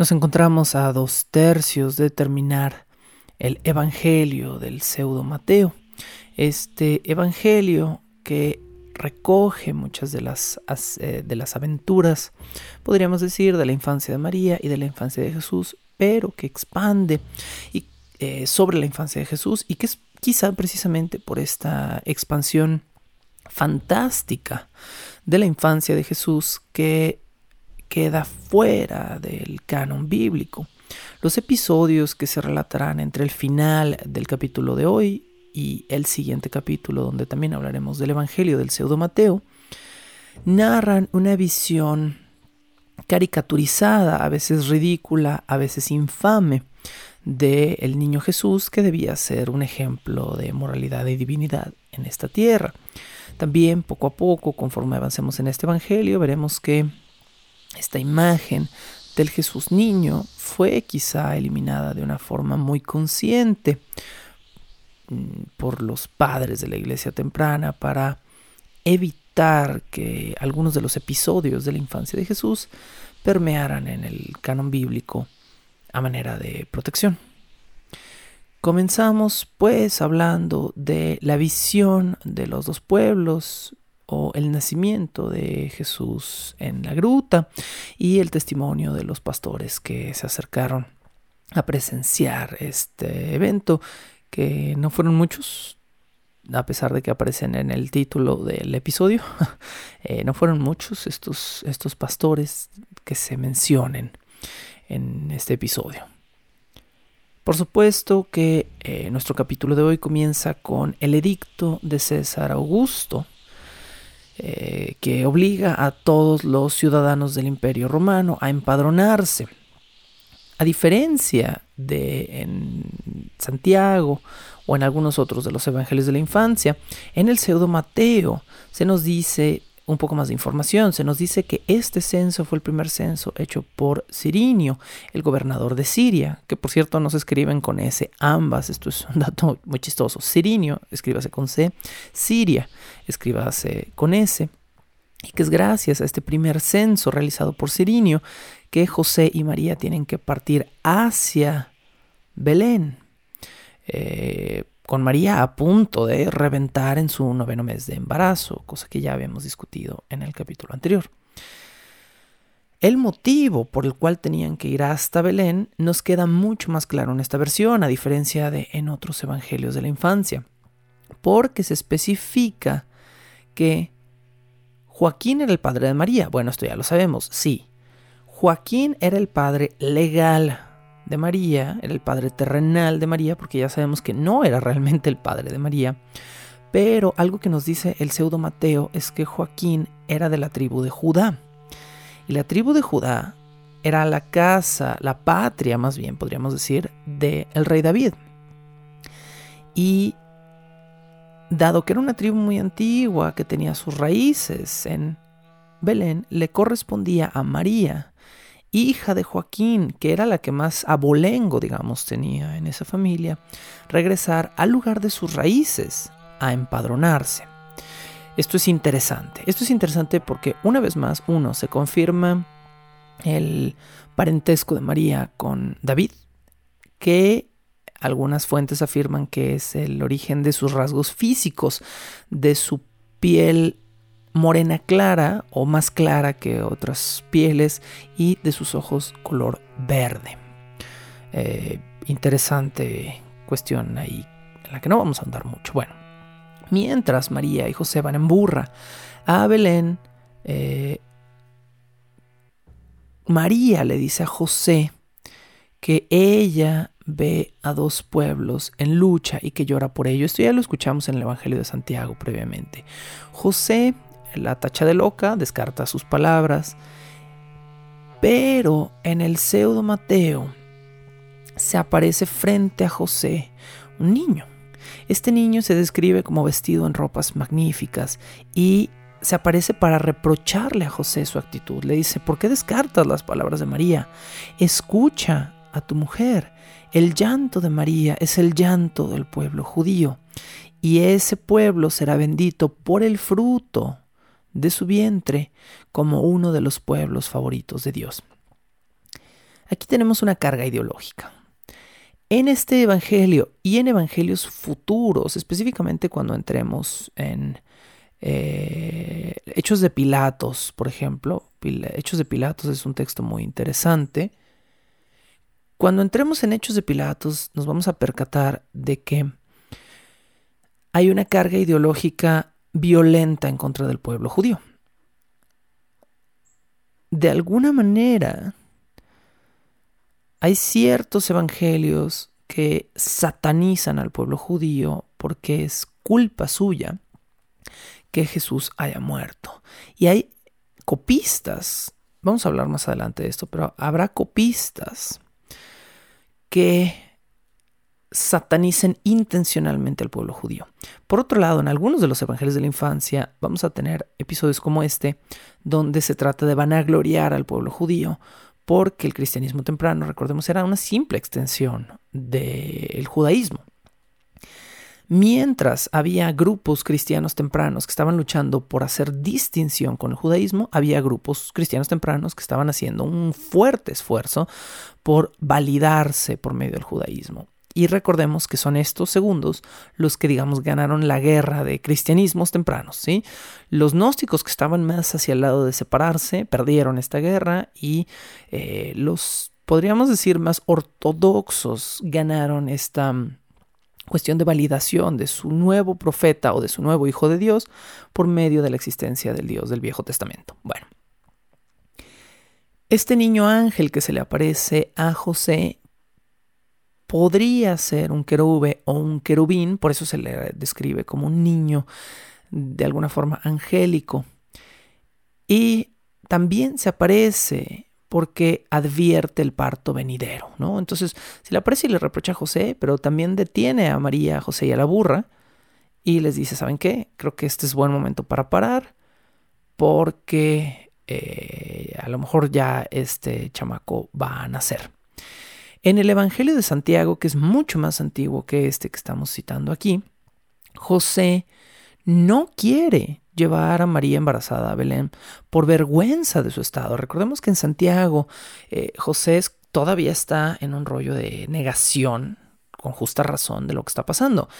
Nos encontramos a dos tercios de terminar el Evangelio del pseudo Mateo. Este Evangelio que recoge muchas de las, eh, de las aventuras, podríamos decir, de la infancia de María y de la infancia de Jesús, pero que expande y, eh, sobre la infancia de Jesús y que es quizá precisamente por esta expansión fantástica de la infancia de Jesús que queda fuera del canon bíblico. Los episodios que se relatarán entre el final del capítulo de hoy y el siguiente capítulo, donde también hablaremos del Evangelio del pseudo Mateo, narran una visión caricaturizada, a veces ridícula, a veces infame, de el niño Jesús que debía ser un ejemplo de moralidad y divinidad en esta tierra. También poco a poco, conforme avancemos en este Evangelio, veremos que esta imagen del Jesús niño fue quizá eliminada de una forma muy consciente mm, por los padres de la iglesia temprana para evitar que algunos de los episodios de la infancia de Jesús permearan en el canon bíblico a manera de protección. Comenzamos pues hablando de la visión de los dos pueblos o el nacimiento de Jesús en la gruta y el testimonio de los pastores que se acercaron a presenciar este evento, que no fueron muchos, a pesar de que aparecen en el título del episodio, eh, no fueron muchos estos, estos pastores que se mencionen en este episodio. Por supuesto que eh, nuestro capítulo de hoy comienza con el edicto de César Augusto, eh, que obliga a todos los ciudadanos del Imperio Romano a empadronarse. A diferencia de en Santiago o en algunos otros de los evangelios de la infancia, en el pseudo Mateo se nos dice un poco más de información. Se nos dice que este censo fue el primer censo hecho por Sirinio, el gobernador de Siria, que por cierto no se escriben con S ambas, esto es un dato muy chistoso. Sirinio, escríbase con C, Siria, escríbase con S, y que es gracias a este primer censo realizado por Sirinio que José y María tienen que partir hacia Belén. Eh, con María a punto de reventar en su noveno mes de embarazo, cosa que ya habíamos discutido en el capítulo anterior. El motivo por el cual tenían que ir hasta Belén nos queda mucho más claro en esta versión, a diferencia de en otros evangelios de la infancia, porque se especifica que Joaquín era el padre de María. Bueno, esto ya lo sabemos, sí. Joaquín era el padre legal de María, era el padre terrenal de María, porque ya sabemos que no era realmente el padre de María. Pero algo que nos dice el pseudo Mateo es que Joaquín era de la tribu de Judá. Y la tribu de Judá era la casa, la patria más bien, podríamos decir, del el rey David. Y dado que era una tribu muy antigua, que tenía sus raíces en Belén, le correspondía a María hija de Joaquín, que era la que más abolengo, digamos, tenía en esa familia, regresar al lugar de sus raíces, a empadronarse. Esto es interesante. Esto es interesante porque una vez más, uno, se confirma el parentesco de María con David, que algunas fuentes afirman que es el origen de sus rasgos físicos, de su piel morena clara o más clara que otras pieles y de sus ojos color verde. Eh, interesante cuestión ahí en la que no vamos a andar mucho. Bueno, mientras María y José van en burra a Belén, eh, María le dice a José que ella ve a dos pueblos en lucha y que llora por ello. Esto ya lo escuchamos en el Evangelio de Santiago previamente. José la tacha de loca, descarta sus palabras, pero en el pseudo Mateo se aparece frente a José un niño. Este niño se describe como vestido en ropas magníficas y se aparece para reprocharle a José su actitud. Le dice, ¿por qué descartas las palabras de María? Escucha a tu mujer. El llanto de María es el llanto del pueblo judío y ese pueblo será bendito por el fruto de su vientre como uno de los pueblos favoritos de Dios. Aquí tenemos una carga ideológica. En este Evangelio y en Evangelios futuros, específicamente cuando entremos en eh, Hechos de Pilatos, por ejemplo, Hechos de Pilatos es un texto muy interesante. Cuando entremos en Hechos de Pilatos nos vamos a percatar de que hay una carga ideológica violenta en contra del pueblo judío. De alguna manera, hay ciertos evangelios que satanizan al pueblo judío porque es culpa suya que Jesús haya muerto. Y hay copistas, vamos a hablar más adelante de esto, pero habrá copistas que satanicen intencionalmente al pueblo judío. Por otro lado, en algunos de los evangelios de la infancia vamos a tener episodios como este, donde se trata de vanagloriar al pueblo judío, porque el cristianismo temprano, recordemos, era una simple extensión del judaísmo. Mientras había grupos cristianos tempranos que estaban luchando por hacer distinción con el judaísmo, había grupos cristianos tempranos que estaban haciendo un fuerte esfuerzo por validarse por medio del judaísmo. Y recordemos que son estos segundos los que, digamos, ganaron la guerra de cristianismos tempranos, ¿sí? Los gnósticos que estaban más hacia el lado de separarse perdieron esta guerra y eh, los, podríamos decir, más ortodoxos ganaron esta mm, cuestión de validación de su nuevo profeta o de su nuevo hijo de Dios por medio de la existencia del Dios del Viejo Testamento. Bueno. Este niño ángel que se le aparece a José podría ser un querube o un querubín, por eso se le describe como un niño de alguna forma angélico. Y también se aparece porque advierte el parto venidero, ¿no? Entonces, se le aparece y le reprocha a José, pero también detiene a María, José y a la burra y les dice, ¿saben qué? Creo que este es buen momento para parar porque eh, a lo mejor ya este chamaco va a nacer. En el Evangelio de Santiago, que es mucho más antiguo que este que estamos citando aquí, José no quiere llevar a María embarazada a Belén por vergüenza de su estado. Recordemos que en Santiago eh, José todavía está en un rollo de negación, con justa razón, de lo que está pasando.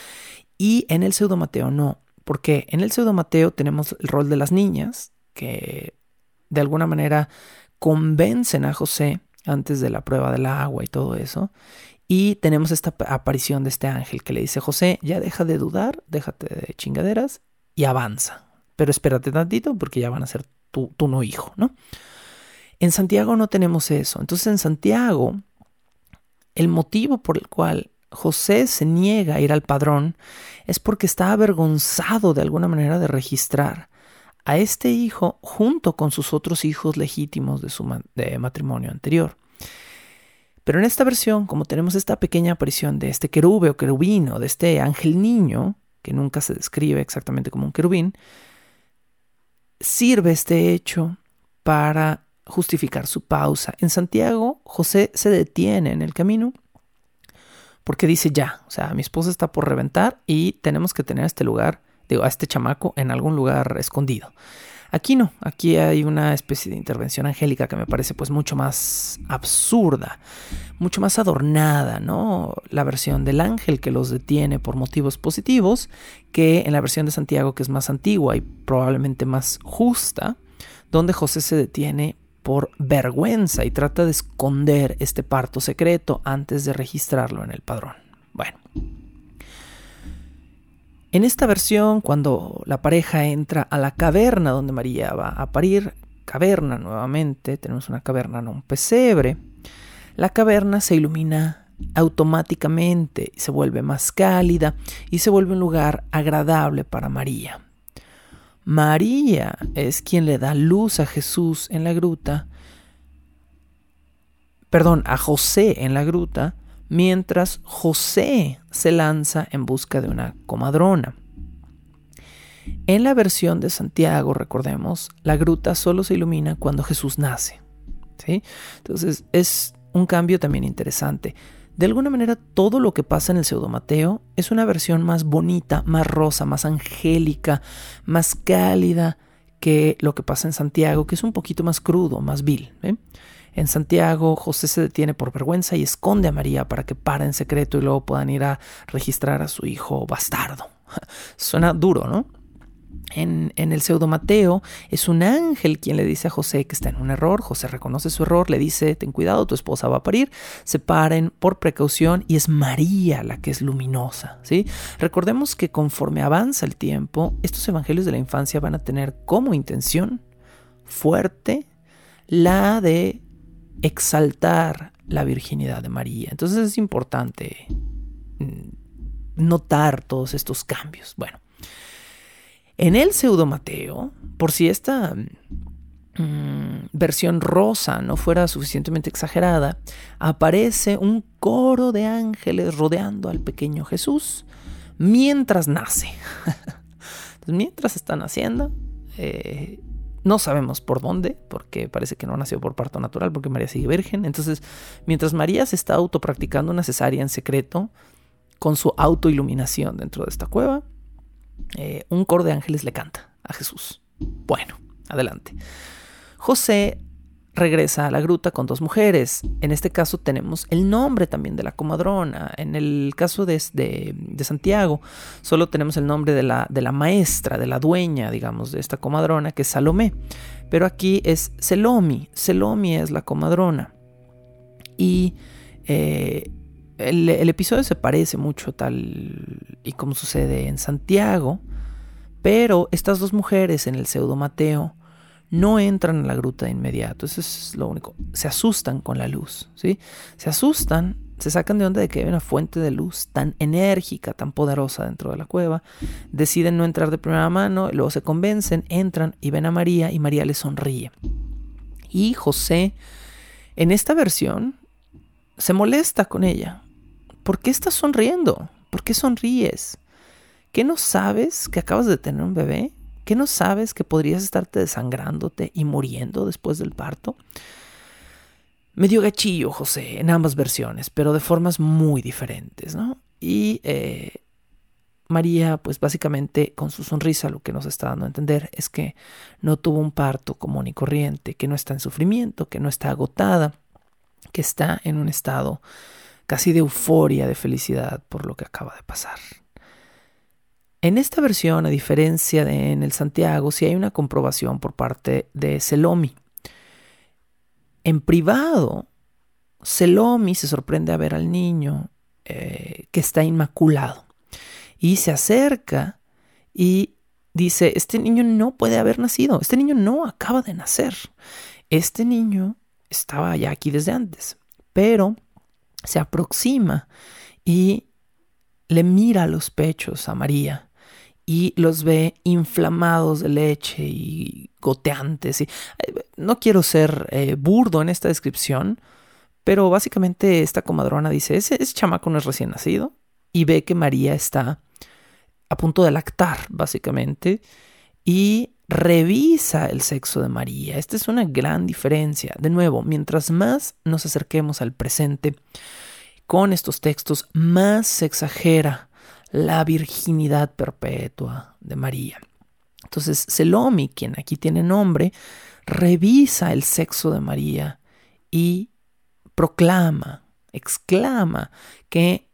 Y en el pseudo Mateo no, porque en el pseudo Mateo tenemos el rol de las niñas que de alguna manera convencen a José antes de la prueba del agua y todo eso. Y tenemos esta aparición de este ángel que le dice, José, ya deja de dudar, déjate de chingaderas y avanza. Pero espérate tantito porque ya van a ser tu, tu no hijo, ¿no? En Santiago no tenemos eso. Entonces en Santiago, el motivo por el cual José se niega a ir al padrón es porque está avergonzado de alguna manera de registrar a este hijo junto con sus otros hijos legítimos de su matrimonio anterior. Pero en esta versión, como tenemos esta pequeña aparición de este querube o querubino, de este ángel niño, que nunca se describe exactamente como un querubín, sirve este hecho para justificar su pausa. En Santiago, José se detiene en el camino porque dice ya, o sea, mi esposa está por reventar y tenemos que tener este lugar a este chamaco en algún lugar escondido. Aquí no, aquí hay una especie de intervención angélica que me parece pues mucho más absurda, mucho más adornada, ¿no? La versión del ángel que los detiene por motivos positivos que en la versión de Santiago que es más antigua y probablemente más justa, donde José se detiene por vergüenza y trata de esconder este parto secreto antes de registrarlo en el padrón. En esta versión, cuando la pareja entra a la caverna donde María va a parir, caverna nuevamente, tenemos una caverna, no un pesebre, la caverna se ilumina automáticamente se vuelve más cálida y se vuelve un lugar agradable para María. María es quien le da luz a Jesús en la gruta, perdón, a José en la gruta, mientras José se lanza en busca de una comadrona. En la versión de Santiago, recordemos, la gruta solo se ilumina cuando Jesús nace. ¿sí? Entonces es un cambio también interesante. De alguna manera, todo lo que pasa en el pseudo Mateo es una versión más bonita, más rosa, más angélica, más cálida que lo que pasa en Santiago, que es un poquito más crudo, más vil. En Santiago, José se detiene por vergüenza y esconde a María para que para en secreto y luego puedan ir a registrar a su hijo bastardo. Suena duro, ¿no? En, el pseudo Mateo es un ángel quien le dice a José que está en un error. José reconoce su error, le dice: Ten cuidado, tu esposa va a parir. Se paren por precaución y es María la que es luminosa. ¿sí? Recordemos que conforme avanza el tiempo, estos evangelios de la infancia van a tener como intención fuerte la de exaltar la virginidad de María. Entonces es importante mm, notar todos estos cambios. Bueno. En el pseudo Mateo, por si esta mm, versión rosa no fuera suficientemente exagerada, aparece un coro de ángeles rodeando al pequeño Jesús mientras nace. mientras está naciendo, eh, no sabemos por dónde, porque parece que no nació por parto natural, porque María sigue virgen. Entonces, mientras María se está autopracticando una cesárea en secreto, con su autoiluminación dentro de esta cueva, eh, un coro de ángeles le canta a Jesús. Bueno, adelante. José regresa a la gruta con dos mujeres. En este caso tenemos el nombre también de la comadrona. En el caso de, Santiago, solo tenemos el nombre de la, de la, maestra, de la dueña, digamos, de esta comadrona, que es Salomé. Pero aquí es Selomi. Selomi es la comadrona. Y eh, el, episodio se parece mucho tal y como sucede en Santiago, pero estas dos mujeres en el pseudo Mateo no entran a la gruta de inmediato, eso es lo único. Se asustan con la luz, ¿sí? Se asustan, se sacan de onda de que hay una fuente de luz tan enérgica, tan poderosa dentro de la cueva, deciden no entrar de primera mano, luego se convencen, entran y ven a María y María les sonríe. Y José, en esta versión, se molesta con ella ¿Por qué estás sonriendo? ¿Por qué sonríes? ¿Qué no sabes que acabas de tener un bebé? ¿Qué no sabes que podrías estarte desangrándote y muriendo después del parto? Medio gachillo, José, en ambas versiones, pero de formas muy diferentes, ¿no? Y eh, María, pues básicamente con su sonrisa lo que nos está dando a entender es que no tuvo un parto común y corriente, que no está en sufrimiento, que no está agotada, que está en un estado casi de euforia, de felicidad por lo que acaba de pasar. En esta versión, a diferencia de en el Santiago, sí hay una comprobación por parte de Selomi. En privado, Selomi se sorprende a ver al niño eh, que está inmaculado. Y se acerca y dice, este niño no puede haber nacido, este niño no acaba de nacer, este niño estaba ya aquí desde antes, pero se aproxima y le mira los pechos a María y los ve inflamados de leche y goteantes. Y, eh, no quiero ser eh, burdo en esta descripción, pero básicamente esta comadrona dice, ese, ese chamaco no es recién nacido y ve que María está a punto de lactar, básicamente, y revisa el sexo de María. Esta es una gran diferencia. De nuevo, mientras más nos acerquemos al presente con estos textos, más se exagera la virginidad perpetua de María. Entonces, Selomi, quien aquí tiene nombre, revisa el sexo de María y proclama, exclama que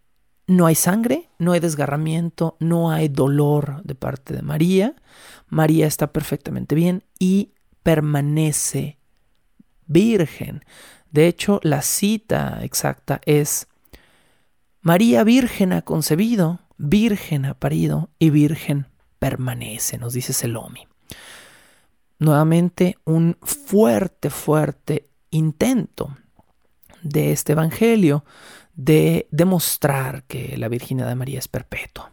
no hay sangre, no hay desgarramiento, no hay dolor de parte de María. María está perfectamente bien y permanece virgen. De hecho, la cita exacta es, María Virgen ha concebido, Virgen ha parido y Virgen permanece, nos dice Selomi. Nuevamente, un fuerte, fuerte intento de este Evangelio de demostrar que la virginidad de María es perpetua.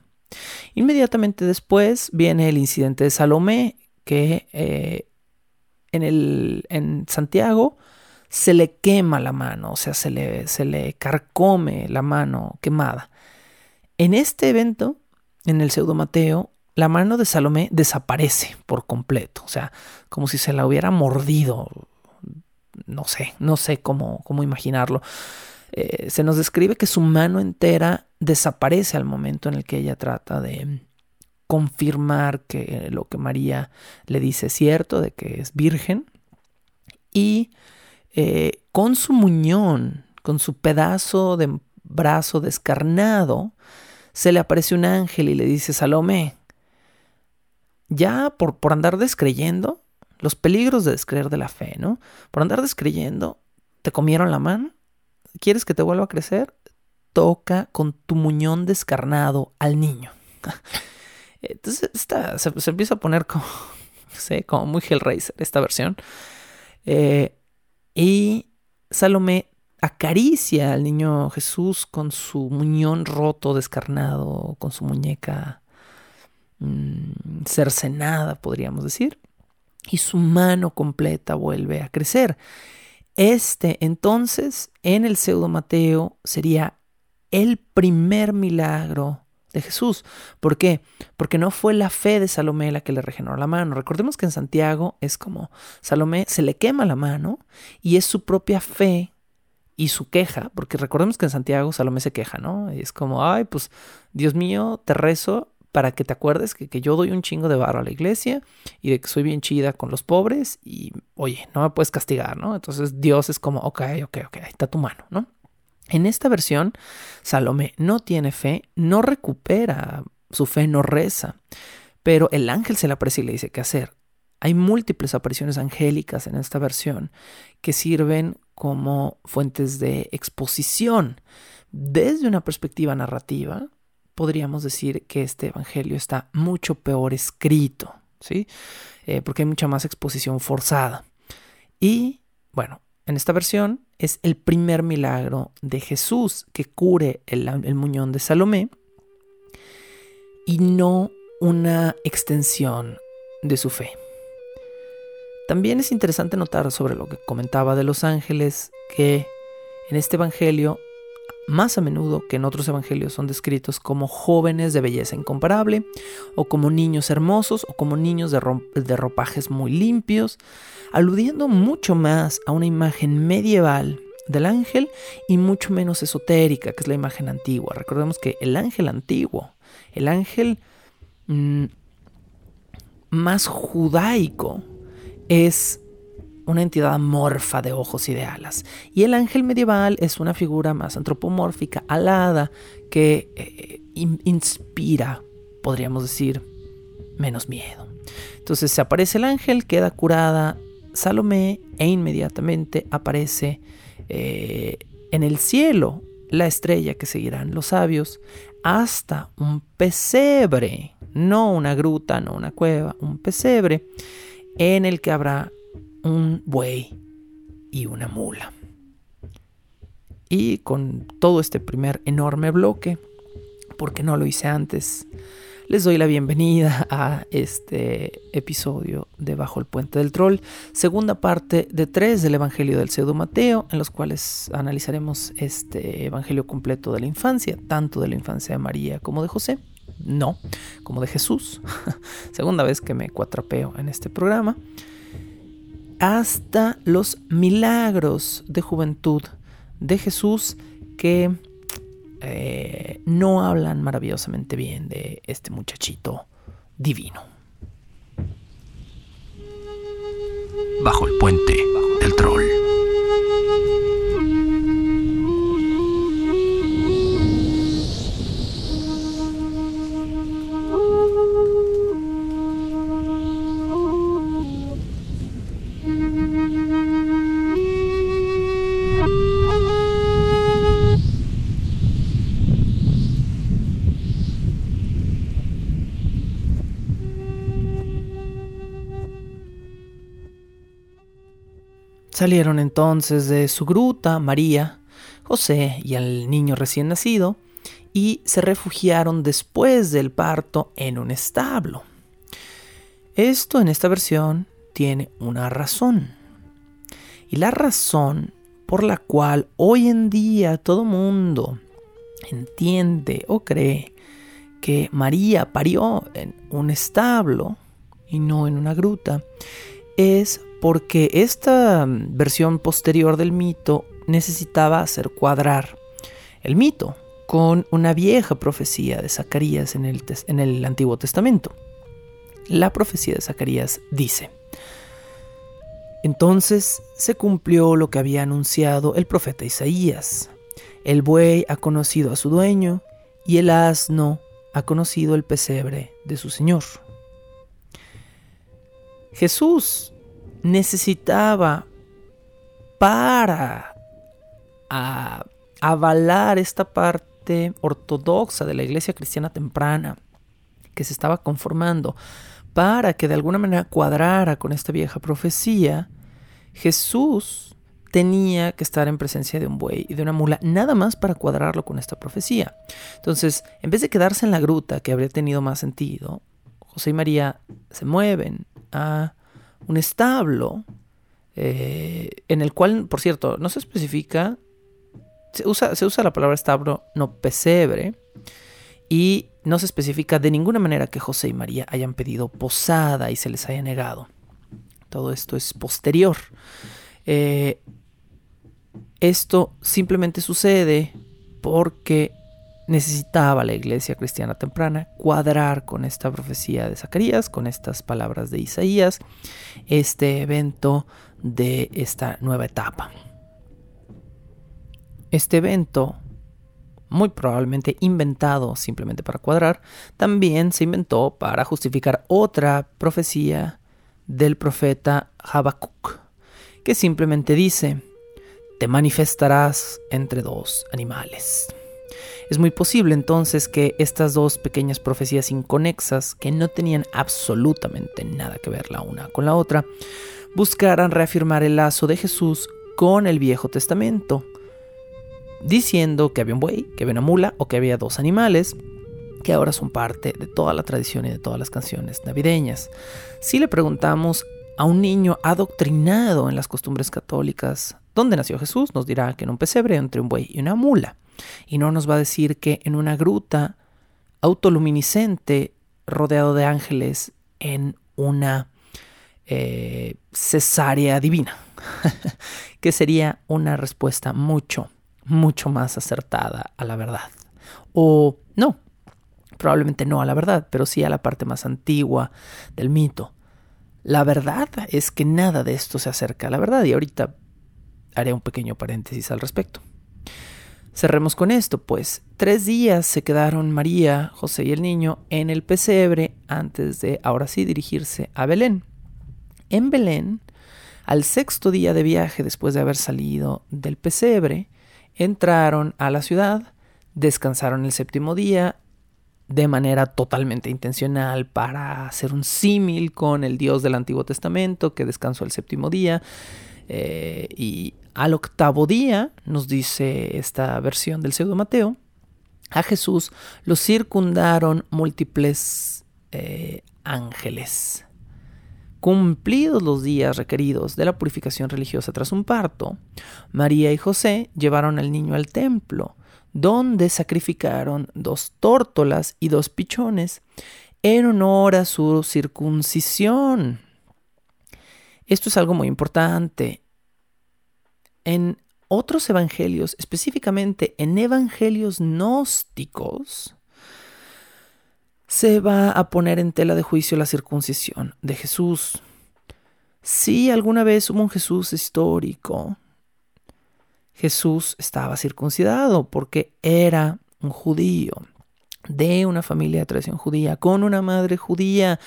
Inmediatamente después viene el incidente de Salomé, que eh, en, el, en Santiago se le quema la mano, o sea, se le, se le carcome la mano quemada. En este evento, en el pseudo Mateo, la mano de Salomé desaparece por completo, o sea, como si se la hubiera mordido. No sé, no sé cómo, cómo imaginarlo. Eh, se nos describe que su mano entera desaparece al momento en el que ella trata de confirmar que lo que María le dice es cierto, de que es virgen. Y eh, con su muñón, con su pedazo de brazo descarnado, se le aparece un ángel y le dice, Salomé, ya por, por andar descreyendo, los peligros de descreer de la fe, ¿no? Por andar descreyendo, te comieron la mano, ¿quieres que te vuelva a crecer? Toca con tu muñón descarnado al niño. Entonces se, empieza a poner como, sé, como muy Hellraiser esta versión. Eh, y Salomé acaricia al niño Jesús con su muñón roto, descarnado, con su muñeca mm, cercenada, podríamos decir, y su mano completa vuelve a crecer. Este entonces, en el pseudo Mateo, sería el primer milagro de Jesús. ¿Por qué? Porque no fue la fe de Salomé la que le regeneró la mano. Recordemos que en Santiago es como Salomé se le quema la mano y es su propia fe y su queja, porque recordemos que en Santiago Salomé se queja, ¿no? Es como, ay, pues Dios mío, te rezo para que te acuerdes que, que yo doy un chingo de barro a la iglesia y de que soy bien chida con los pobres y, oye, no me puedes castigar, ¿no? Entonces Dios es como, ok, ok, ok, ahí está tu mano, ¿no? En esta versión, Salomé no tiene fe, no recupera su fe, no reza, pero el ángel se le aparece y le dice qué hacer. Hay múltiples apariciones angélicas en esta versión que sirven como fuentes de exposición. Desde una perspectiva narrativa, podríamos decir que este evangelio está mucho peor escrito, ¿sí? Eh, porque hay mucha más exposición forzada. Y bueno, en esta versión es el primer milagro de Jesús que cure el, muñón de Salomé y no una extensión de su fe. También es interesante notar sobre lo que comentaba de los ángeles que en este Evangelio, más a menudo que en otros Evangelios, son descritos como jóvenes de belleza incomparable, o como niños hermosos, o como niños de, ropajes muy limpios, aludiendo mucho más a una imagen medieval del ángel y mucho menos esotérica, que es la imagen antigua. Recordemos que el ángel antiguo, el ángel mm, más judaico, es una entidad amorfa de ojos y de alas. Y el ángel medieval es una figura más antropomórfica, alada, que eh, inspira, podríamos decir, menos miedo. Entonces se aparece el ángel, queda curada Salomé e inmediatamente aparece eh, en el cielo la estrella que seguirán los sabios hasta un pesebre, no una gruta, no una cueva, un pesebre en el que habrá un buey y una mula. Y con todo este primer enorme bloque, porque no lo hice antes, les doy la bienvenida a este episodio de Bajo el Puente del Troll, segunda parte de tres del Evangelio del Pseudo Mateo, en los cuales analizaremos este Evangelio completo de la infancia, tanto de la infancia de María como de José, no, como de Jesús, segunda vez que me cuatrapeo en este programa, hasta los milagros de juventud de Jesús que eh, no hablan maravillosamente bien de este muchachito divino. Bajo el puente del Salieron entonces de su gruta María, José y al niño recién nacido, y se refugiaron después del parto en un establo. Esto en esta versión tiene una razón. Y la razón por la cual hoy en día todo mundo entiende o cree que María parió en un establo y no en una gruta es porque esta versión posterior del mito necesitaba hacer cuadrar el mito con una vieja profecía de Zacarías en el, en el Antiguo Testamento. La profecía de Zacarías dice, entonces se cumplió lo que había anunciado el profeta Isaías. El buey ha conocido a su dueño y el asno ha conocido el pesebre de su señor. Jesús necesitaba para avalar esta parte ortodoxa de la iglesia cristiana temprana que se estaba conformando para que de alguna manera cuadrara con esta vieja profecía, Jesús tenía que estar en presencia de un buey y de una mula, nada más para cuadrarlo con esta profecía. Entonces, en vez de quedarse en la gruta, que habría tenido más sentido, José y María se mueven a un establo eh, en el cual, por cierto, no se especifica, se usa, se usa la palabra establo, no pesebre, y no se especifica de ninguna manera que José y María hayan pedido posada y se les haya negado. Todo esto es posterior. Eh, esto simplemente sucede porque necesitaba la iglesia cristiana temprana cuadrar con esta profecía de Zacarías, con estas palabras de Isaías, este evento de esta nueva etapa. Este evento muy probablemente inventado simplemente para cuadrar, también se inventó para justificar otra profecía del profeta Habacuc, que simplemente dice, te manifestarás entre dos animales. Es muy posible entonces que estas dos pequeñas profecías inconexas, que no tenían absolutamente nada que ver la una con la otra, buscaran reafirmar el lazo de Jesús con el Viejo Testamento, diciendo que había un buey, que había una mula o que había dos animales que ahora son parte de toda la tradición y de todas las canciones navideñas. Si le preguntamos a un niño adoctrinado en las costumbres católicas dónde nació Jesús, nos dirá que en un pesebre entre un buey y una mula. Y no nos va a decir que en una gruta autoluminiscente rodeado de ángeles en una eh, cesárea divina, que sería una respuesta mucho, mucho más acertada a la verdad. O no, probablemente no a la verdad, pero sí a la parte más antigua del mito. La verdad es que nada de esto se acerca a la verdad y ahorita haré un pequeño paréntesis al respecto. Cerremos con esto, pues tres días se quedaron María, José y el niño en el pesebre antes de ahora sí dirigirse a Belén. En Belén, al sexto día de viaje después de haber salido del pesebre, entraron a la ciudad, descansaron el séptimo día de manera totalmente intencional para hacer un símil con el Dios del Antiguo Testamento que descansó el séptimo día. Eh, y al octavo día, nos dice esta versión del pseudo Mateo, a Jesús lo circundaron múltiples eh, ángeles. Cumplidos los días requeridos de la purificación religiosa tras un parto, María y José llevaron al niño al templo, donde sacrificaron dos tórtolas y dos pichones en honor a su circuncisión. Esto es algo muy importante. En otros evangelios, específicamente en evangelios gnósticos, se va a poner en tela de juicio la circuncisión de Jesús. Si alguna vez hubo un Jesús histórico, Jesús estaba circuncidado porque era un judío de una familia de tradición judía, con una madre judía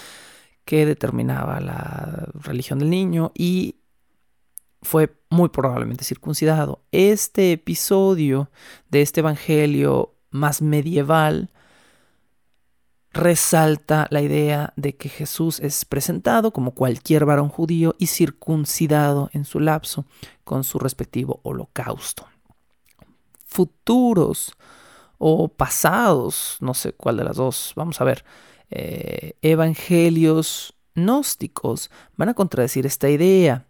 que determinaba la religión del niño y fue muy probablemente circuncidado. Este episodio de este evangelio más medieval resalta la idea de que Jesús es presentado como cualquier varón judío y circuncidado en su lapso con su respectivo holocausto. futuros o pasados, no sé cuál de las dos, vamos a ver, eh, evangelios gnósticos van a contradecir esta idea.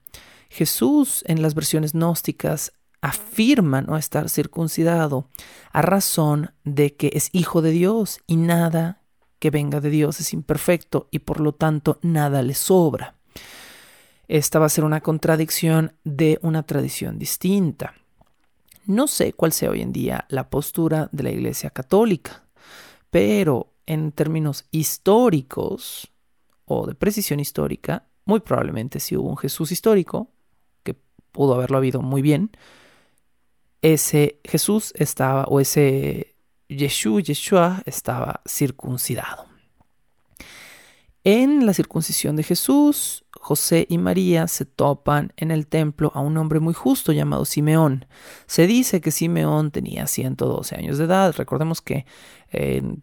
Jesús en las versiones gnósticas afirma no estar circuncidado a razón de que es hijo de Dios y nada que venga de Dios es imperfecto y por lo tanto nada le sobra. Esta va a ser una contradicción de una tradición distinta. No sé cuál sea hoy en día la postura de la Iglesia Católica, pero en términos históricos o de precisión histórica, muy probablemente si hubo un Jesús histórico, pudo haberlo habido muy bien, ese Jesús estaba, o ese Yeshua, Yeshua estaba circuncidado. En la circuncisión de Jesús, José y María se topan en el templo a un hombre muy justo llamado Simeón. Se dice que Simeón tenía 112 años de edad. Recordemos que en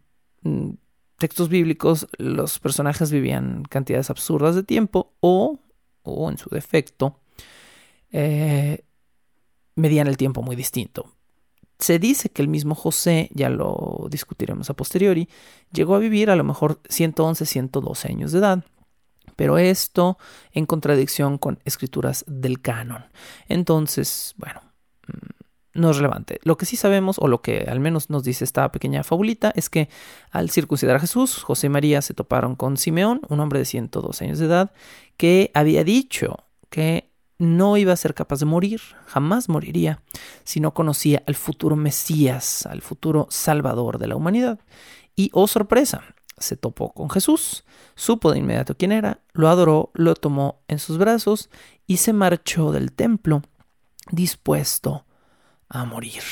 textos bíblicos los personajes vivían cantidades absurdas de tiempo o, o en su defecto, eh, medían el tiempo muy distinto. Se dice que el mismo José, ya lo discutiremos a posteriori, llegó a vivir a lo mejor 111, 112 años de edad, pero esto en contradicción con escrituras del canon. Entonces, bueno, mm, no es relevante. Lo que sí sabemos, o lo que al menos nos dice esta pequeña fabulita, es que al circuncidar a Jesús, José y María se toparon con Simeón, un hombre de 112 años de edad, que había dicho que no iba a ser capaz de morir, jamás moriría, si no conocía al futuro Mesías, al futuro Salvador de la humanidad. Y, oh sorpresa, se topó con Jesús, supo de inmediato quién era, lo adoró, lo tomó en sus brazos y se marchó del templo dispuesto a morir.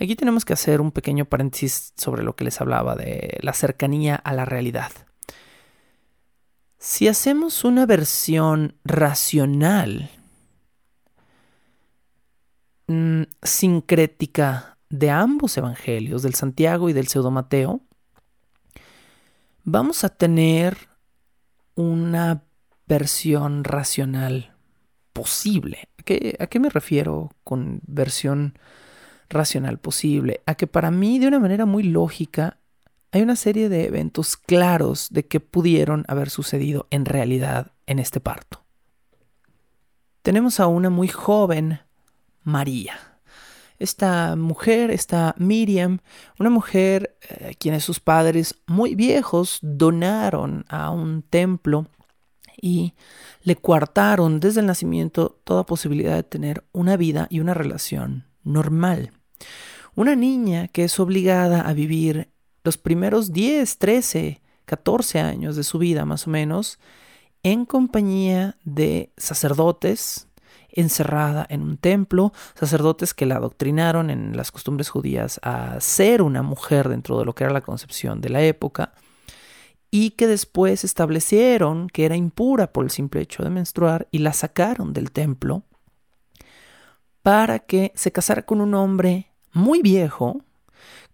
Aquí tenemos que hacer un pequeño paréntesis sobre lo que les hablaba de la cercanía a la realidad. Si hacemos una versión racional, mm, sincrética de ambos evangelios, del Santiago y del Pseudo Mateo, vamos a tener una versión racional posible. ¿A ¿A qué, me refiero con versión racional posible? A que para mí, de una manera muy lógica, hay una serie de eventos claros de que pudieron haber sucedido en realidad en este parto. Tenemos a una muy joven María. Esta mujer, esta Miriam, una mujer a eh, quienes sus padres muy viejos donaron a un templo y le coartaron desde el nacimiento toda posibilidad de tener una vida y una relación normal. Una niña que es obligada a vivir los primeros 10, 13, 14 años de su vida más o menos en compañía de sacerdotes, encerrada en un templo, sacerdotes que la adoctrinaron en las costumbres judías a ser una mujer dentro de lo que era la concepción de la época, y que después establecieron que era impura por el simple hecho de menstruar y la sacaron del templo para que se casara con un hombre muy viejo,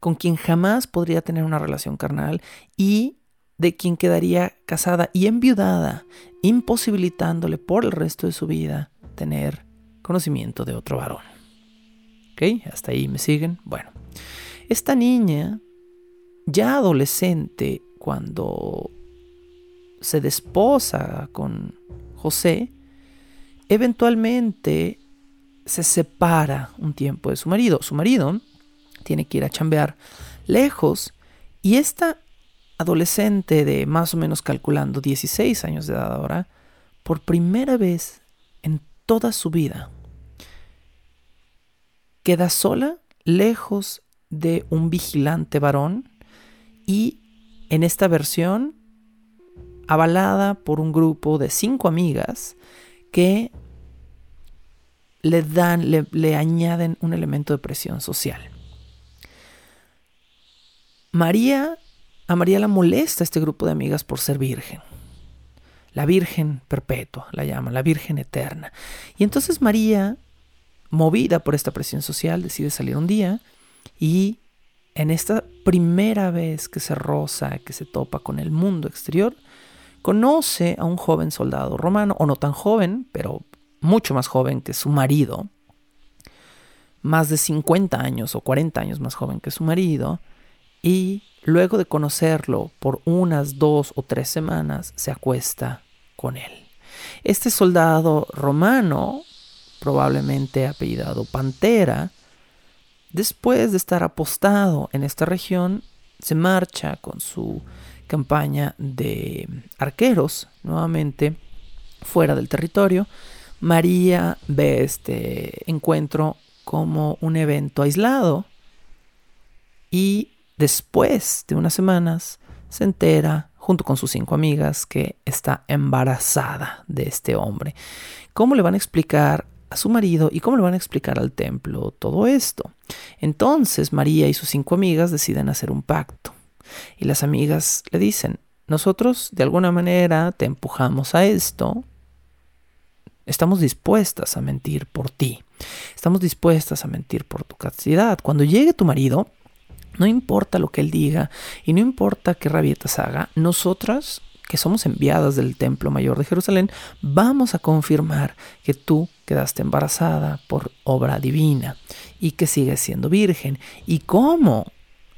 con quien jamás podría tener una relación carnal y de quien quedaría casada y enviudada, imposibilitándole por el resto de su vida tener conocimiento de otro varón. ¿Ok? Hasta ahí me siguen. Bueno, esta niña, ya adolescente, cuando se desposa con José, eventualmente se separa un tiempo de su marido. Su marido tiene que ir a chambear lejos y esta adolescente de más o menos calculando 16 años de edad ahora, por primera vez en toda su vida, queda sola, lejos de un vigilante varón y en esta versión avalada por un grupo de cinco amigas que le dan, le, le añaden un elemento de presión social. María, a María la molesta este grupo de amigas por ser virgen. La Virgen perpetua, la llaman, la Virgen eterna. Y entonces María, movida por esta presión social, decide salir un día y en esta primera vez que se roza, que se topa con el mundo exterior, conoce a un joven soldado romano, o no tan joven, pero mucho más joven que su marido. más de 50 años o 40 años más joven que su marido, y luego de conocerlo por unas dos o tres semanas, se acuesta con él. Este soldado romano, probablemente apellidado Pantera, después de estar apostado en esta región, se marcha con su campaña de arqueros nuevamente fuera del territorio. María ve este encuentro como un evento aislado y después de unas semanas se entera junto con sus cinco amigas que está embarazada de este hombre. ¿Cómo le van a explicar a su marido y cómo le van a explicar al templo todo esto? Entonces María y sus cinco amigas deciden hacer un pacto y las amigas le dicen, nosotros de alguna manera te empujamos a esto, estamos dispuestas a mentir por ti. Estamos dispuestas a mentir por tu castidad. Cuando llegue tu marido, no importa lo que él diga y no importa qué rabietas haga, nosotras que somos enviadas del Templo Mayor de Jerusalén, vamos a confirmar que tú quedaste embarazada por obra divina y que sigues siendo virgen. ¿Y cómo?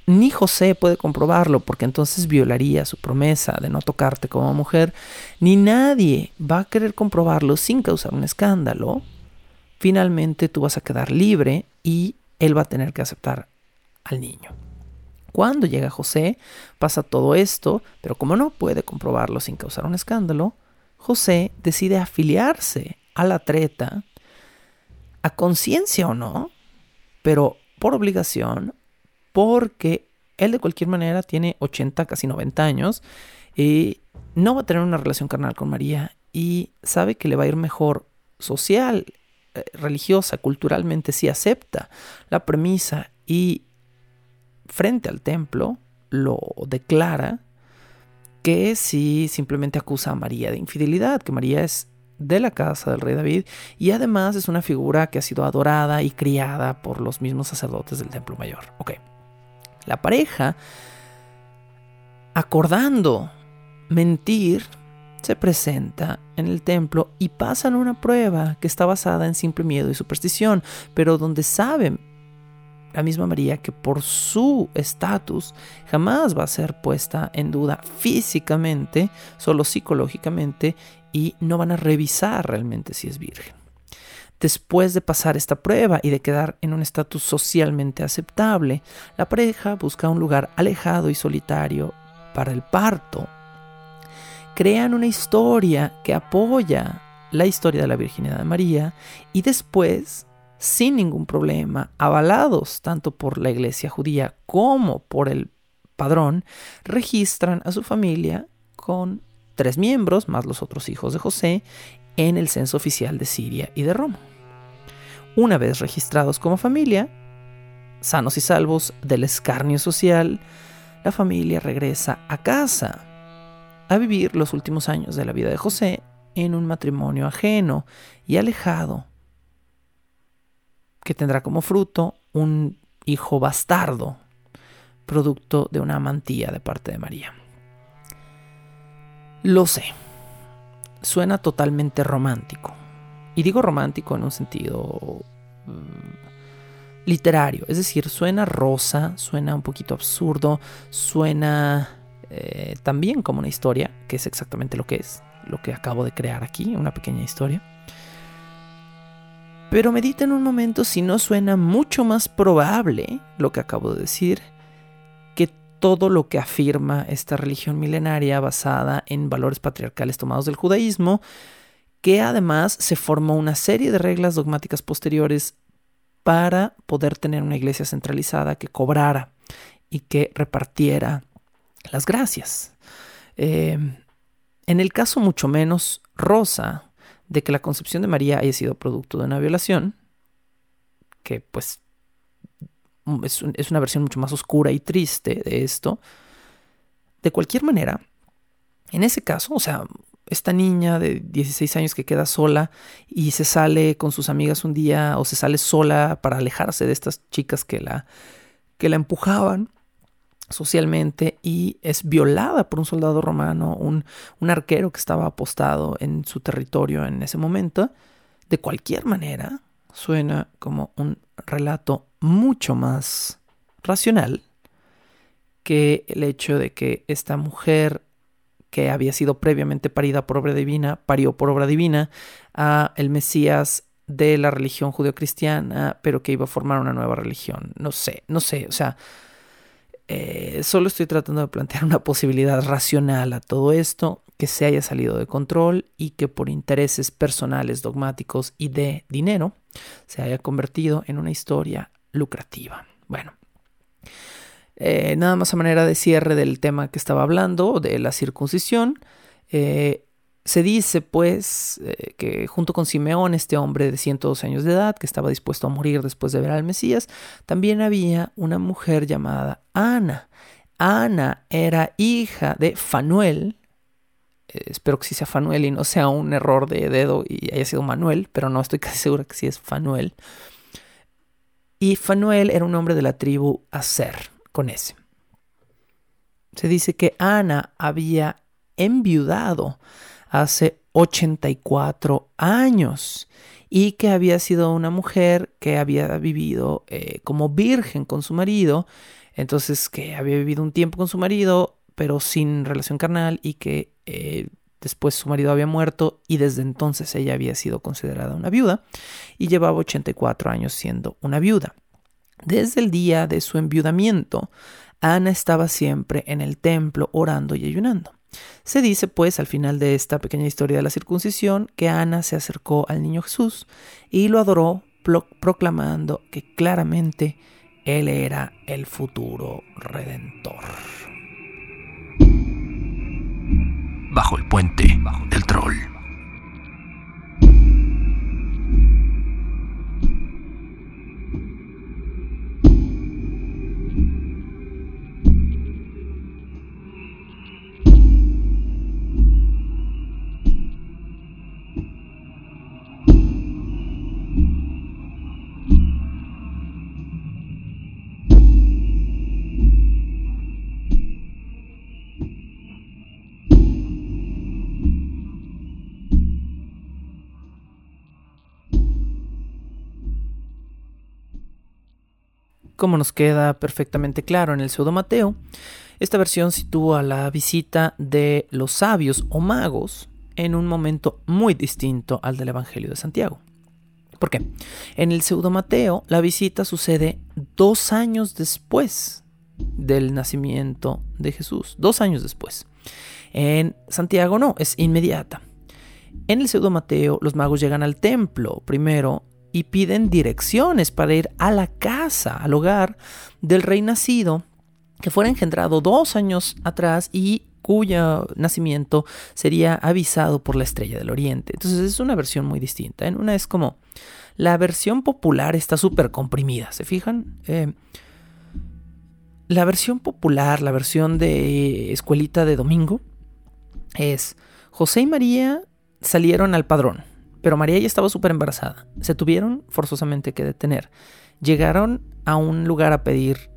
Ni José puede comprobarlo porque entonces violaría su promesa de no tocarte como mujer, ni nadie va a querer comprobarlo sin causar un escándalo finalmente tú vas a quedar libre y él va a tener que aceptar al niño. Cuando llega José, pasa todo esto, pero como no puede comprobarlo sin causar un escándalo, José decide afiliarse a la treta, a conciencia o no, pero por obligación, porque él de cualquier manera tiene 80, casi 90 años, y no va a tener una relación carnal con María y sabe que le va a ir mejor social eh, religiosa, culturalmente, sí acepta la premisa y frente al templo lo declara que si simplemente acusa a María de infidelidad, que María es de la casa del rey David y además es una figura que ha sido adorada y criada por los mismos sacerdotes del templo mayor. Ok, la pareja, acordando mentir, se presenta en el templo y pasan una prueba que está basada en simple miedo y superstición, pero donde saben la misma María que por su estatus jamás va a ser puesta en duda físicamente, solo psicológicamente, y no van a revisar realmente si es virgen. Después de pasar esta prueba y de quedar en un estatus socialmente aceptable, la pareja busca un lugar alejado y solitario para el parto crean una historia que apoya la historia de la virginidad de María y después, sin ningún problema, avalados tanto por la iglesia judía como por el padrón, registran a su familia con tres miembros, más los otros hijos de José, en el censo oficial de Siria y de Roma. Una vez registrados como familia, sanos y salvos del escarnio social, la familia regresa a casa a vivir los últimos años de la vida de José en un matrimonio ajeno y alejado, que tendrá como fruto un hijo bastardo, producto de una amantía de parte de María. Lo sé, suena totalmente romántico, y digo romántico en un sentido mm, literario, es decir, suena rosa, suena un poquito absurdo, suena eh, también como una historia, que es exactamente lo que es, lo que acabo de crear aquí, una pequeña historia. Pero medita en un momento si no suena mucho más probable lo que acabo de decir que todo lo que afirma esta religión milenaria basada en valores patriarcales tomados del judaísmo, que además se formó una serie de reglas dogmáticas posteriores para poder tener una iglesia centralizada que cobrara y que repartiera las gracias. Eh, en el caso mucho menos rosa de que la concepción de María haya sido producto de una violación, que pues es, es una versión mucho más oscura y triste de esto, de cualquier manera, en ese caso, o sea, esta niña de 16 años que queda sola y se sale con sus amigas un día o se sale sola para alejarse de estas chicas que la, que la empujaban, socialmente y es violada por un soldado romano, un, un, arquero que estaba apostado en su territorio en ese momento, de cualquier manera, suena como un relato mucho más racional que el hecho de que esta mujer que había sido previamente parida por obra divina, parió por obra divina a el Mesías de la religión judeocristiana, pero que iba a formar una nueva religión. No sé, no sé, o sea, eh, solo estoy tratando de plantear una posibilidad racional a todo esto, que se haya salido de control y que por intereses personales, dogmáticos y de dinero se haya convertido en una historia lucrativa. Bueno, eh, nada más a manera de cierre del tema que estaba hablando, de la circuncisión, eh, se dice pues eh, que junto con Simeón, este hombre de 102 años de edad, que estaba dispuesto a morir después de ver al Mesías, también había una mujer llamada Ana. Ana era hija de Fanuel, espero que sí sea Fanuel y no sea un error de dedo y haya sido Manuel, pero no estoy casi segura que sí es Fanuel. Y Fanuel era un hombre de la tribu Aser, con ese. Se dice que Ana había enviudado hace 84 años y que había sido una mujer que había vivido eh, como virgen con su marido, entonces que había vivido un tiempo con su marido, pero sin relación carnal y que eh, después su marido había muerto y desde entonces ella había sido considerada una viuda y llevaba 84 años siendo una viuda. Desde el día de su enviudamiento, Ana estaba siempre en el templo orando y ayunando. Se dice, pues, al final de esta pequeña historia de la circuncisión, que Ana se acercó al niño Jesús y lo adoró, proclamando que claramente él era el futuro redentor. Bajo el puente del troll. Como nos queda perfectamente claro en el pseudo Mateo, esta versión sitúa la visita de los sabios o magos en un momento muy distinto al del Evangelio de Santiago. ¿Por qué? En el pseudo Mateo la visita sucede dos años después del nacimiento de Jesús, dos años después. En Santiago no, es inmediata. En el pseudo Mateo los magos llegan al templo primero y piden direcciones para ir a la casa, al hogar del rey nacido, que fuera engendrado dos años atrás y cuyo nacimiento sería avisado por la estrella del oriente. Entonces es una versión muy distinta. En una es como la versión popular está súper comprimida, ¿se fijan? Eh, la versión popular, la versión de escuelita de domingo, es José y María salieron al padrón, pero María ya estaba súper embarazada. Se tuvieron forzosamente que detener. Llegaron a un lugar a pedir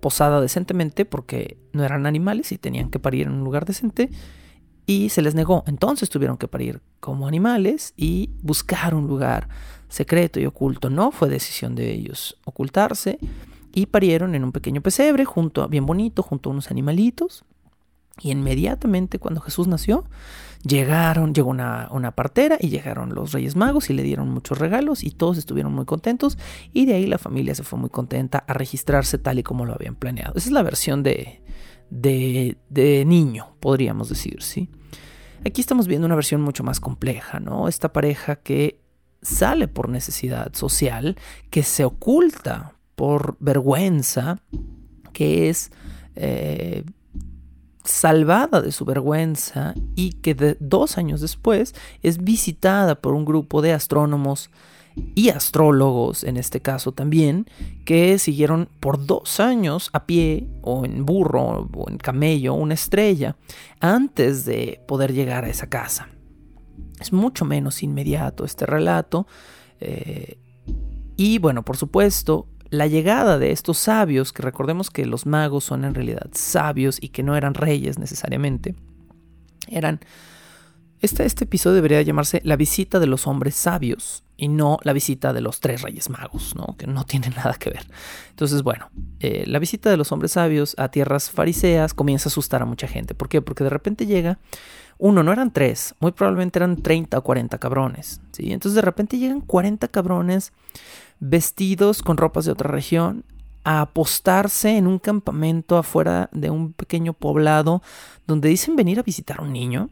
posada decentemente porque no eran animales y tenían que parir en un lugar decente y se les negó. Entonces tuvieron que parir como animales y buscar un lugar secreto y oculto. No fue decisión de ellos ocultarse y parieron en un pequeño pesebre junto bien bonito junto a unos animalitos. Y inmediatamente cuando Jesús nació, Llegaron, llegó una, una, partera y llegaron los Reyes Magos y le dieron muchos regalos y todos estuvieron muy contentos y de ahí la familia se fue muy contenta a registrarse tal y como lo habían planeado. Esa es la versión de, de, de niño, podríamos decir, ¿sí? Aquí estamos viendo una versión mucho más compleja, ¿no? Esta pareja que sale por necesidad social, que se oculta por vergüenza, que es eh, salvada de su vergüenza y que dos años después es visitada por un grupo de astrónomos y astrólogos, en este caso también, que siguieron por dos años a pie o en burro o en camello una estrella antes de poder llegar a esa casa. Es mucho menos inmediato este relato. Eh, y bueno, por supuesto, la llegada de estos sabios, que recordemos que los magos son en realidad sabios y que no eran reyes necesariamente, eran... Este, este episodio debería llamarse La visita de los hombres sabios, y no la visita de los tres reyes magos, ¿no? que no tiene nada que ver. Entonces, bueno, eh, la visita de los hombres sabios a tierras fariseas comienza a asustar a mucha gente. ¿Por qué? Porque de repente llega uno, no eran tres, muy probablemente eran 30 o 40 cabrones. ¿sí? Entonces de repente llegan 40 cabrones vestidos con ropas de otra región a apostarse en un campamento afuera de un pequeño poblado donde dicen venir a visitar a un niño.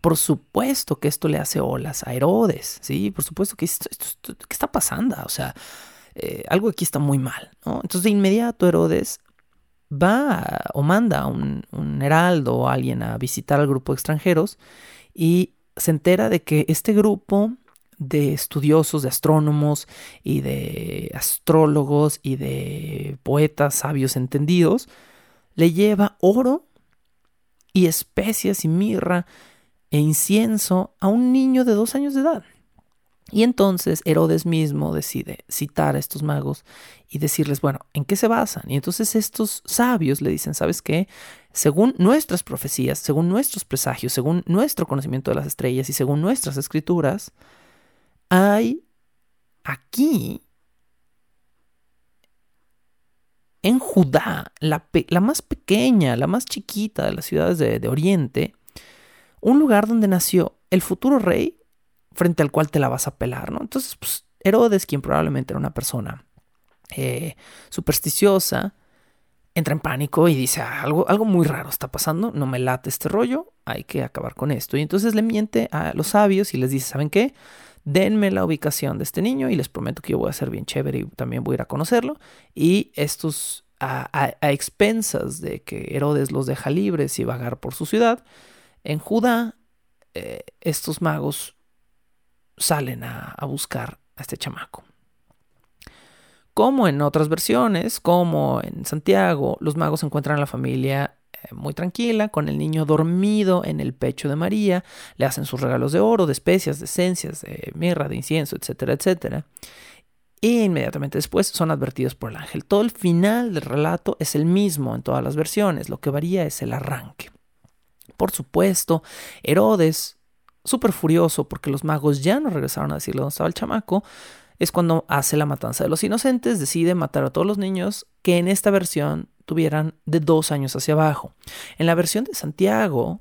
Por supuesto que esto le hace olas a Herodes, ¿sí? Por supuesto que esto, ¿qué está pasando? O sea, eh, algo aquí está muy mal. Entonces de inmediato Herodes va o manda a un, un heraldo o alguien a visitar al grupo de extranjeros y se entera de que este grupo de estudiosos, de astrónomos y de astrólogos y de poetas sabios entendidos, le lleva oro y especias y mirra e incienso a un niño de dos años de edad. Y entonces Herodes mismo decide citar a estos magos y decirles, bueno, ¿en qué se basan? Y entonces estos sabios le dicen, ¿sabes qué? Según nuestras profecías, según nuestros presagios, según nuestro conocimiento de las estrellas y según nuestras escrituras, hay aquí en Judá, la, más pequeña, la más chiquita de las ciudades de, Oriente, un lugar donde nació el futuro rey frente al cual te la vas a pelar, ¿no? Entonces, pues, Herodes, quien probablemente era una persona eh, supersticiosa, entra en pánico y dice, ah, algo, algo muy raro está pasando, no me late este rollo, hay que acabar con esto. Y entonces le miente a los sabios y les dice, ¿saben qué? Denme la ubicación de este niño y les prometo que yo voy a ser bien chévere y también voy a ir a conocerlo. Y estos, a, expensas de que Herodes los deja libres y vagar por su ciudad, en Judá, eh, estos magos salen a, a buscar a este chamaco. Como en otras versiones, como en Santiago, los magos encuentran a la familia muy tranquila, con el niño dormido en el pecho de María, le hacen sus regalos de oro, de especias, de esencias, de mirra, de incienso, etcétera, etcétera. E inmediatamente después son advertidos por el ángel. Todo el final del relato es el mismo en todas las versiones, lo que varía es el arranque. Por supuesto, Herodes, súper furioso porque los magos ya no regresaron a decirle dónde estaba el chamaco, es cuando hace la matanza de los inocentes, decide matar a todos los niños que en esta versión tuvieran de dos años hacia abajo. En la versión de Santiago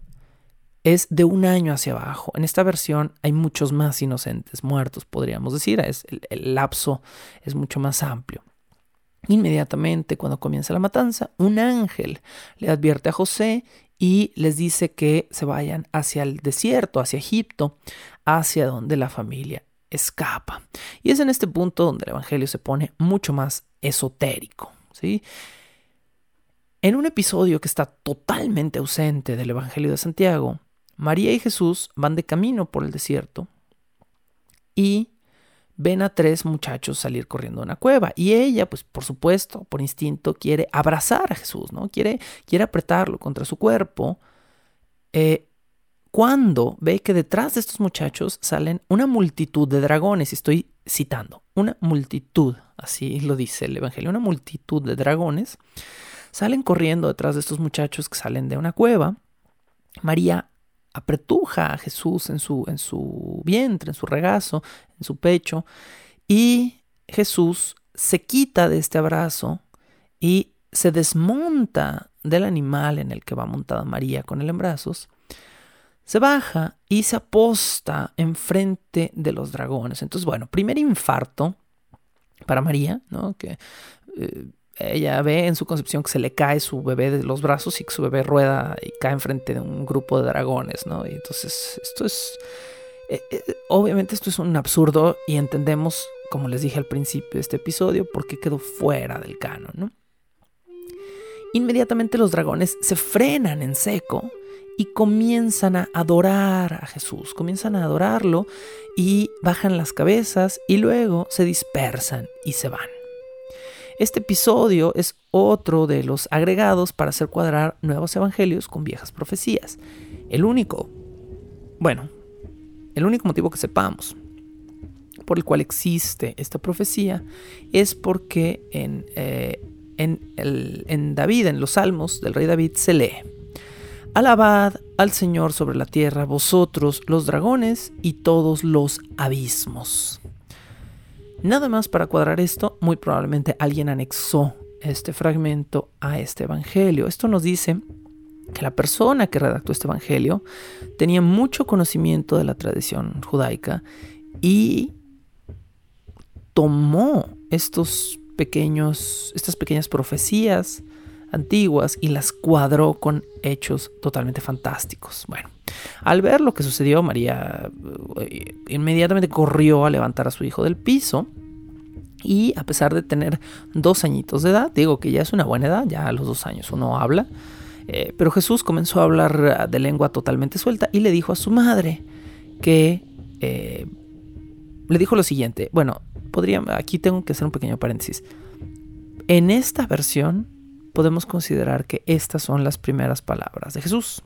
es de un año hacia abajo. En esta versión hay muchos más inocentes muertos, podríamos decir. Es, el, lapso es mucho más amplio. Inmediatamente, cuando comienza la matanza, un ángel le advierte a José y les dice que se vayan hacia el desierto, hacia Egipto, hacia donde la familia escapa. Y es en este punto donde el Evangelio se pone mucho más esotérico. ¿sí? En un episodio que está totalmente ausente del Evangelio de Santiago, María y Jesús van de camino por el desierto y ven a tres muchachos salir corriendo a una cueva. Y ella, pues por supuesto, por instinto, quiere abrazar a Jesús, ¿no? Quiere, quiere apretarlo contra su cuerpo. Eh, cuando ve que detrás de estos muchachos salen una multitud de dragones, y estoy citando, una multitud, así lo dice el Evangelio, una multitud de dragones Salen corriendo detrás de estos muchachos que salen de una cueva. María apretuja a Jesús en su, en su vientre, en su regazo, en su pecho, y Jesús se quita de este abrazo y se desmonta del animal en el que va montada María con él en brazos, se baja y se aposta enfrente de los dragones. Entonces, bueno, primer infarto para María, ¿no? Que eh, ella ve en su concepción que se le cae su bebé de los brazos y que su bebé rueda y cae enfrente de un grupo de dragones, ¿no? Y entonces esto es... Eh, eh, obviamente esto es un absurdo y entendemos, como les dije al principio de este episodio, por qué quedó fuera del canon, ¿no? Inmediatamente los dragones se frenan en seco y comienzan a adorar a Jesús, comienzan a adorarlo y bajan las cabezas y luego se dispersan y se van. Este episodio es otro de los agregados para hacer cuadrar nuevos evangelios con viejas profecías. El único, bueno, el único motivo que sepamos por el cual existe esta profecía es porque en, eh, en, en David, en los salmos del rey David, se lee. Alabad al Señor sobre la tierra, vosotros los dragones y todos los abismos. Nada más para cuadrar esto, muy probablemente alguien anexó este fragmento a este evangelio. Esto nos dice que la persona que redactó este evangelio tenía mucho conocimiento de la tradición judaica y tomó estos pequeños, estas pequeñas profecías antiguas y las cuadró con hechos totalmente fantásticos. Bueno, al ver lo que sucedió, María eh, inmediatamente corrió a levantar a su hijo del piso y a pesar de tener dos añitos de edad, digo que ya es una buena edad, ya a los dos años uno habla, eh, pero Jesús comenzó a hablar de lengua totalmente suelta y le dijo a su madre que eh, le dijo lo siguiente, bueno, podría, aquí tengo que hacer un pequeño paréntesis. En esta versión podemos considerar que estas son las primeras palabras de Jesús.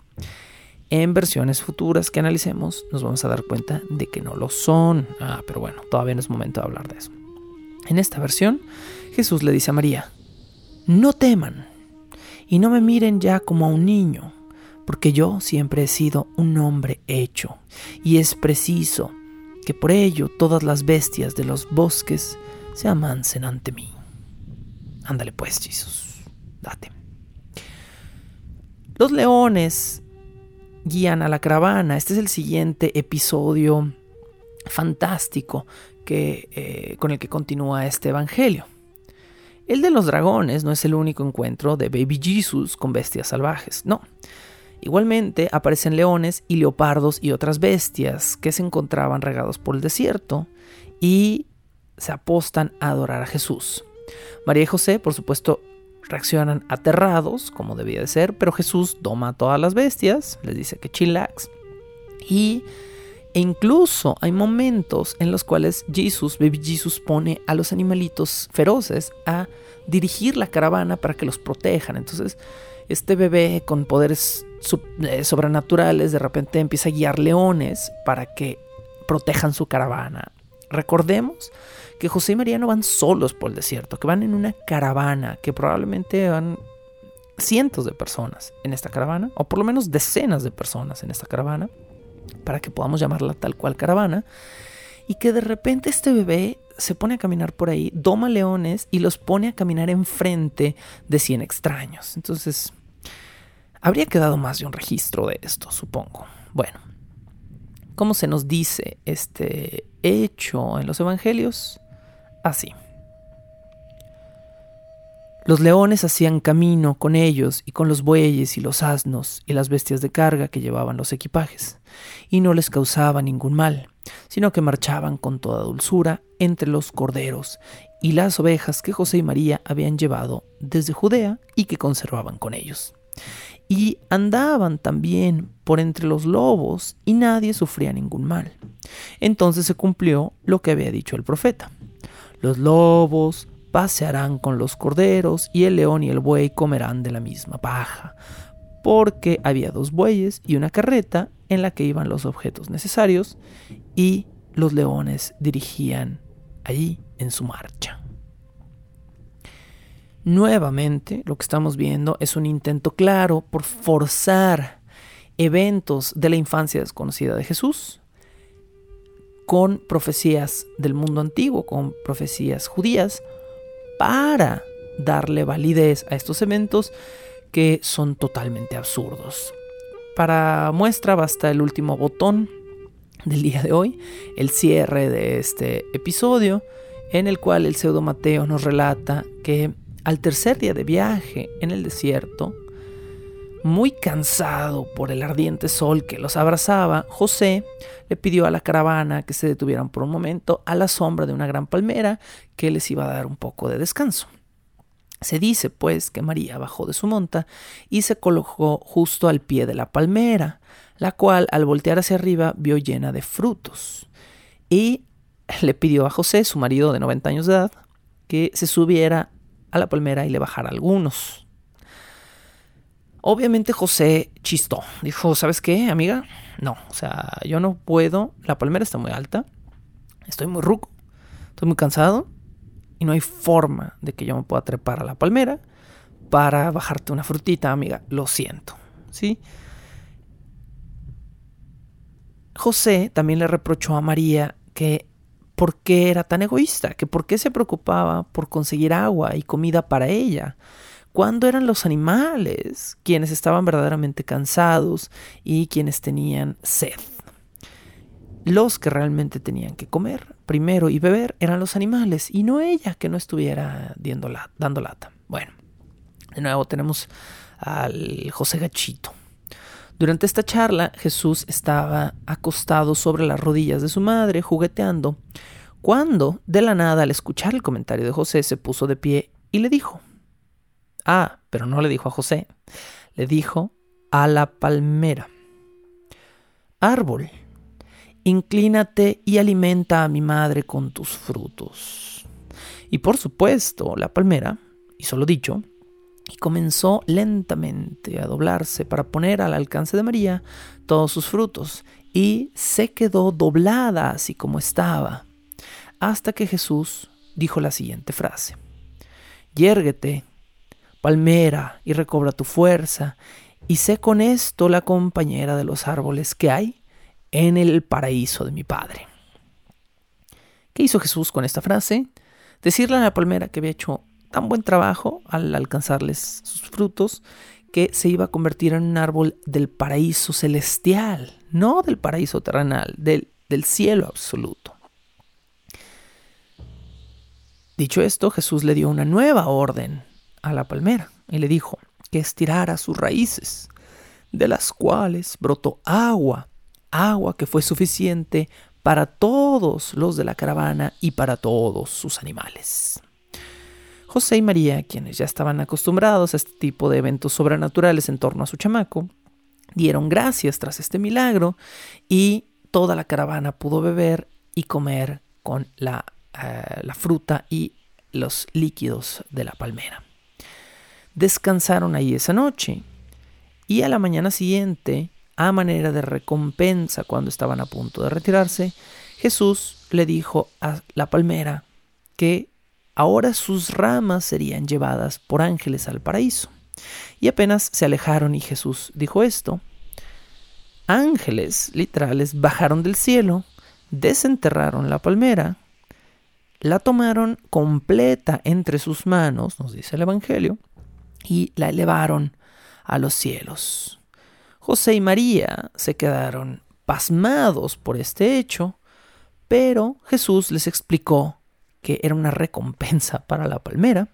En versiones futuras que analicemos nos vamos a dar cuenta de que no lo son. Ah, pero bueno, todavía no es momento de hablar de eso. En esta versión, Jesús le dice a María, no teman y no me miren ya como a un niño, porque yo siempre he sido un hombre hecho, y es preciso que por ello todas las bestias de los bosques se amansen ante mí. Ándale pues, Jesús, Los leones guían a la caravana. Este es el siguiente episodio fantástico que, eh, con el que continúa este evangelio. El de los dragones no es el único encuentro de Baby Jesus con bestias salvajes, no. Igualmente aparecen leones y leopardos y otras bestias que se encontraban regados por el desierto y se apostan a adorar a Jesús. María y José, por supuesto, reaccionan aterrados, como debía de ser, pero Jesús toma a todas las bestias, les dice que chillax y e incluso hay momentos en los cuales Jesus, Baby Jesus, pone a los animalitos feroces a dirigir la caravana para que los protejan. Entonces, este bebé con poderes eh, sobrenaturales de repente empieza a guiar leones para que protejan su caravana. Recordemos que José y María no van solos por el desierto, que van en una caravana, que probablemente van cientos de personas en esta caravana, o por lo menos decenas de personas en esta caravana, para que podamos llamarla tal cual caravana, y que de repente este bebé se pone a caminar por ahí, doma leones y los pone a caminar enfrente de 100 extraños. Entonces, habría quedado más de un registro de esto, supongo. Bueno, ¿cómo se nos dice este hecho en los evangelios? Así. Los leones hacían camino con ellos y con los bueyes y los asnos y las bestias de carga que llevaban los equipajes, y no les causaba ningún mal, sino que marchaban con toda dulzura entre los corderos y las ovejas que José y María habían llevado desde Judea y que conservaban con ellos. Y andaban también por entre los lobos y nadie sufría ningún mal. Entonces se cumplió lo que había dicho el profeta. Los lobos pasearán con los corderos y el león y el buey comerán de la misma paja, porque había dos bueyes y una carreta en la que iban los objetos necesarios y los leones dirigían allí en su marcha. Nuevamente, lo que estamos viendo es un intento claro por forzar eventos de la infancia desconocida de Jesús con profecías del mundo antiguo, con profecías judías, para darle validez a estos eventos que son totalmente absurdos. Para muestra basta el último botón del día de hoy, el cierre de este episodio, en el cual el pseudo Mateo nos relata que al tercer día de viaje en el desierto, muy cansado por el ardiente sol que los abrazaba, José le pidió a la caravana que se detuvieran por un momento a la sombra de una gran palmera que les iba a dar un poco de descanso. Se dice, pues, que María bajó de su monta y se colocó justo al pie de la palmera, la cual al voltear hacia arriba vio llena de frutos. Y le pidió a José, su marido de 90 años de edad, que se subiera a la palmera y le bajara algunos. Obviamente José chistó. Dijo, ¿sabes qué, amiga? No, o sea, yo no puedo. La palmera está muy alta. Estoy muy ruco. Estoy muy cansado. Y no hay forma de que yo me pueda trepar a la palmera para bajarte una frutita, amiga. Lo siento. ¿Sí? José también le reprochó a María que por qué era tan egoísta, que por qué se preocupaba por conseguir agua y comida para ella, cuando eran los animales quienes estaban verdaderamente cansados y quienes tenían sed. Los que realmente tenían que comer primero y beber eran los animales y no ella que no estuviera dando lata. Bueno, de nuevo tenemos al José Gachito. Durante esta charla, Jesús estaba acostado sobre las rodillas de su madre, jugueteando, cuando, de la nada, al escuchar el comentario de José, se puso de pie y le dijo, ah, pero no le dijo a José, le dijo a la palmera, árbol, inclínate y alimenta a mi madre con tus frutos. Y por supuesto, la palmera hizo lo dicho, y comenzó lentamente a doblarse para poner al alcance de María todos sus frutos, y se quedó doblada así como estaba, hasta que Jesús dijo la siguiente frase. Yérguete, palmera, y recobra tu fuerza, y sé con esto la compañera de los árboles que hay en el paraíso de mi Padre. ¿Qué hizo Jesús con esta frase? Decirle a la palmera que había hecho tan buen trabajo al alcanzarles sus frutos que se iba a convertir en un árbol del paraíso celestial, no del paraíso terrenal, del, del cielo absoluto. Dicho esto, Jesús le dio una nueva orden a la palmera y le dijo que estirara sus raíces, de las cuales brotó agua, agua que fue suficiente para todos los de la caravana y para todos sus animales. José y María, quienes ya estaban acostumbrados a este tipo de eventos sobrenaturales en torno a su chamaco, dieron gracias tras este milagro y toda la caravana pudo beber y comer con la, eh, la fruta y los líquidos de la palmera. Descansaron ahí esa noche y a la mañana siguiente, a manera de recompensa cuando estaban a punto de retirarse, Jesús le dijo a la palmera que ahora sus ramas serían llevadas por ángeles al paraíso. Y apenas se alejaron y Jesús dijo esto, ángeles literales bajaron del cielo, desenterraron la palmera, la tomaron completa entre sus manos, nos dice el Evangelio, y la elevaron a los cielos. José y María se quedaron pasmados por este hecho, pero Jesús les explicó que era una recompensa para la palmera,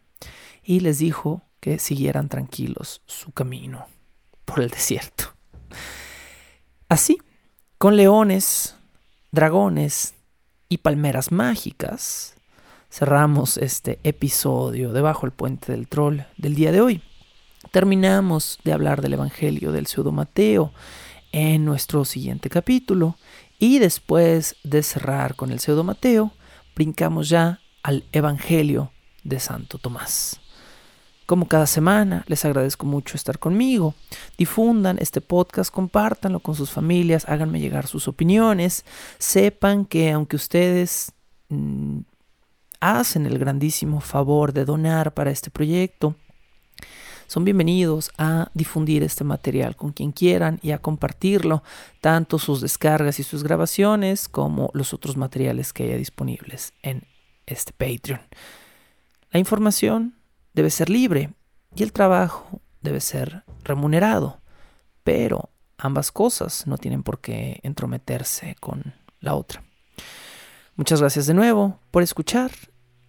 y les dijo que siguieran tranquilos su camino por el desierto. Así, con leones, dragones y palmeras mágicas, cerramos este episodio debajo del puente del troll del día de hoy. Terminamos de hablar del Evangelio del pseudo Mateo en nuestro siguiente capítulo y después de cerrar con el pseudo Mateo, brincamos ya al Evangelio de Santo Tomás. Como cada semana, les agradezco mucho estar conmigo. Difundan este podcast, compártanlo con sus familias, háganme llegar sus opiniones. Sepan que aunque ustedes mm, hacen el grandísimo favor de donar para este proyecto, son bienvenidos a difundir este material con quien quieran y a compartirlo, tanto sus descargas y sus grabaciones como los otros materiales que haya disponibles en este Patreon. La información debe ser libre y el trabajo debe ser remunerado, pero ambas cosas no tienen por qué entrometerse con la otra. Muchas gracias de nuevo por escuchar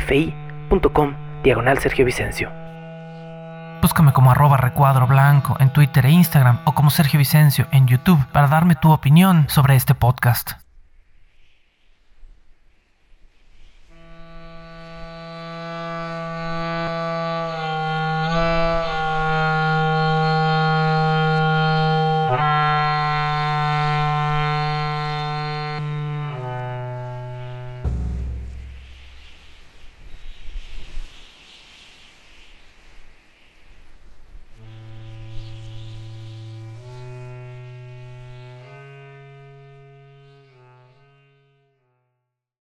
ficom diagonal Sergio Vicencio. Búscame como arroba recuadro blanco en Twitter e Instagram o como Sergio Vicencio en YouTube para darme tu opinión sobre este podcast.